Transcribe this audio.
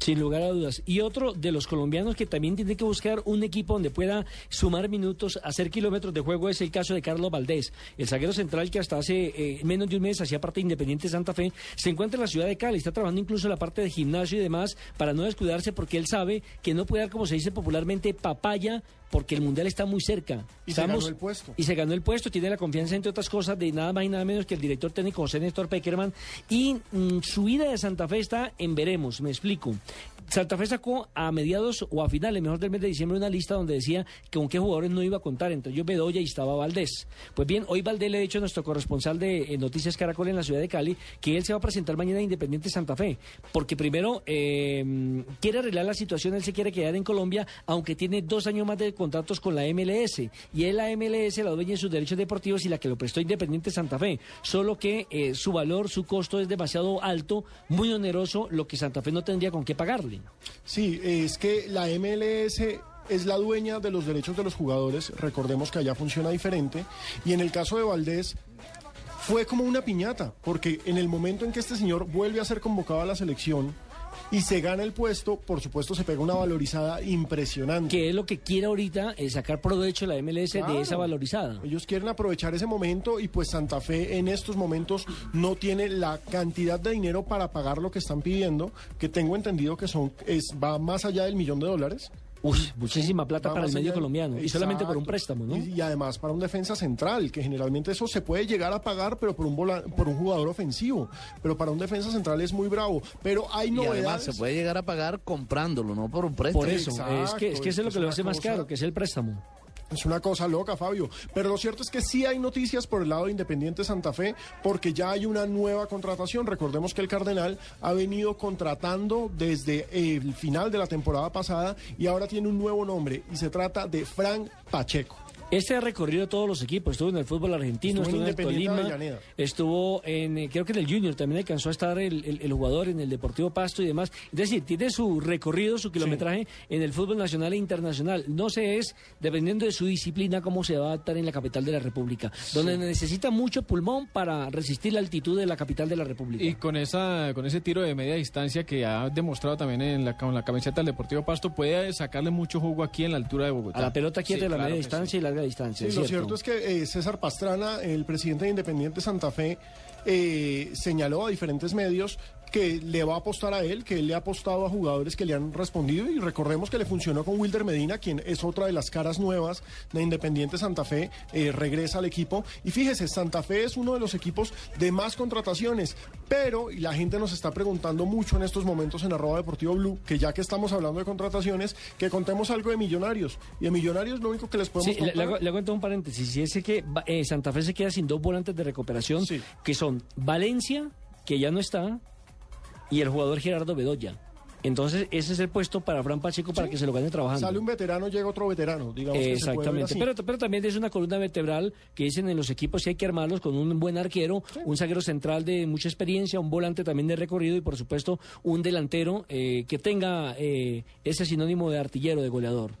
Sin lugar a dudas. Y otro de los colombianos que también tiene que buscar un equipo donde pueda sumar minutos, hacer kilómetros de juego, es el caso de Carlos Valdés. El zaguero central que hasta hace eh, menos de un mes hacía parte de Independiente Santa Fe, se encuentra en la ciudad de Cali, está trabajando incluso en la parte de gimnasio y demás para no descuidarse porque él sabe que no puede dar, como se dice popularmente, papaya porque el mundial está muy cerca. Y se ganó el puesto. Y se ganó el puesto, tiene la confianza, entre otras cosas, de nada más y nada menos que el director técnico José Néstor Peckerman. Y mm, su ida de Santa Fe está en veremos, me explico. Santa Fe sacó a mediados o a finales, mejor del mes de diciembre, una lista donde decía que con qué jugadores no iba a contar, entre ellos Bedoya y estaba Valdés. Pues bien, hoy Valdés le ha dicho a nuestro corresponsal de eh, Noticias Caracol en la ciudad de Cali que él se va a presentar mañana a Independiente Santa Fe, porque primero eh, quiere arreglar la situación, él se quiere quedar en Colombia, aunque tiene dos años más de contratos con la MLS, y él la MLS la dueña de sus derechos deportivos y la que lo prestó Independiente Santa Fe, solo que eh, su valor, su costo es demasiado alto, muy oneroso, lo que Santa Fe no tendría con qué pagarle. Sí, es que la MLS es la dueña de los derechos de los jugadores, recordemos que allá funciona diferente, y en el caso de Valdés fue como una piñata, porque en el momento en que este señor vuelve a ser convocado a la selección, y se gana el puesto, por supuesto se pega una valorizada impresionante. Que es lo que quiere ahorita, es sacar provecho la MLS Claro. de esa valorizada. Ellos quieren aprovechar ese momento y pues Santa Fe en estos momentos no tiene la cantidad de dinero para pagar lo que están pidiendo, que tengo entendido que son es va más allá del millón de dólares. Uy, muchísima plata para el más medio colombiano. Y solamente por un préstamo, ¿no? Y, y además para un defensa central, que generalmente eso se puede llegar a pagar, pero por un vola- por un jugador ofensivo. Pero para un defensa central es muy bravo. Pero hay Y además novedades. se puede llegar a pagar comprándolo, no por un préstamo. Por eso, Exacto, es que, es que eso es lo que lo hace más cosa- caro, que es el préstamo. Es una cosa loca, Fabio. Pero lo cierto es que sí hay noticias por el lado de Independiente Santa Fe, porque ya hay una nueva contratación. Recordemos que el Cardenal ha venido contratando desde el final de la temporada pasada y ahora tiene un nuevo nombre y se trata de Frank Pacheco. Este ha recorrido todos los equipos, estuvo en el fútbol argentino, Estuvo estuvo, en el Tolima, estuvo en, eh, creo que en el Junior, también alcanzó a estar el, el- el jugador en el Deportivo Pasto y demás. Es decir, tiene su recorrido, su kilometraje en el fútbol nacional e internacional. No sé es, dependiendo de su disciplina, cómo se va a adaptar en la capital de la República, donde necesita mucho pulmón para resistir la altitud de la capital de la República. Y con esa con ese tiro de media distancia que ha demostrado también en la, con la camiseta del Deportivo Pasto, puede sacarle mucho jugo aquí en la altura de Bogotá. a la pelota quieta Sí, de la claro media distancia y larga distancia. Sí, lo cierto. cierto es que eh, César Pastrana, el presidente de Independiente Santa Fe, eh, señaló a diferentes medios que le va a apostar a él, que él le ha apostado a jugadores que le han respondido y recordemos que le funcionó con Wilder Medina, quien es otra de las caras nuevas de Independiente Santa Fe, eh, regresa al equipo y fíjese, Santa Fe es uno de los equipos de más contrataciones, pero y la gente nos está preguntando mucho en estos momentos en arroba deportivo blue, que ya que estamos hablando de contrataciones, que contemos algo de millonarios y de millonarios lo único que les podemos Sí, contar- le entonces un paréntesis. Si ese que eh, Santa Fe se queda sin dos volantes de recuperación, Sí. que son Valencia, que ya no está, y el jugador Gerardo Bedoya. Entonces, ese es el puesto para Fran Pacheco para Sí. que se lo gane trabajando. Sale un veterano, llega otro veterano, digamos que se puede ver Exactamente, pero, pero también es una columna vertebral que dicen en los equipos que hay que armarlos con un buen arquero, un zaguero central de mucha experiencia, un volante también de recorrido y por supuesto un delantero eh, que tenga eh, ese sinónimo de artillero, de goleador.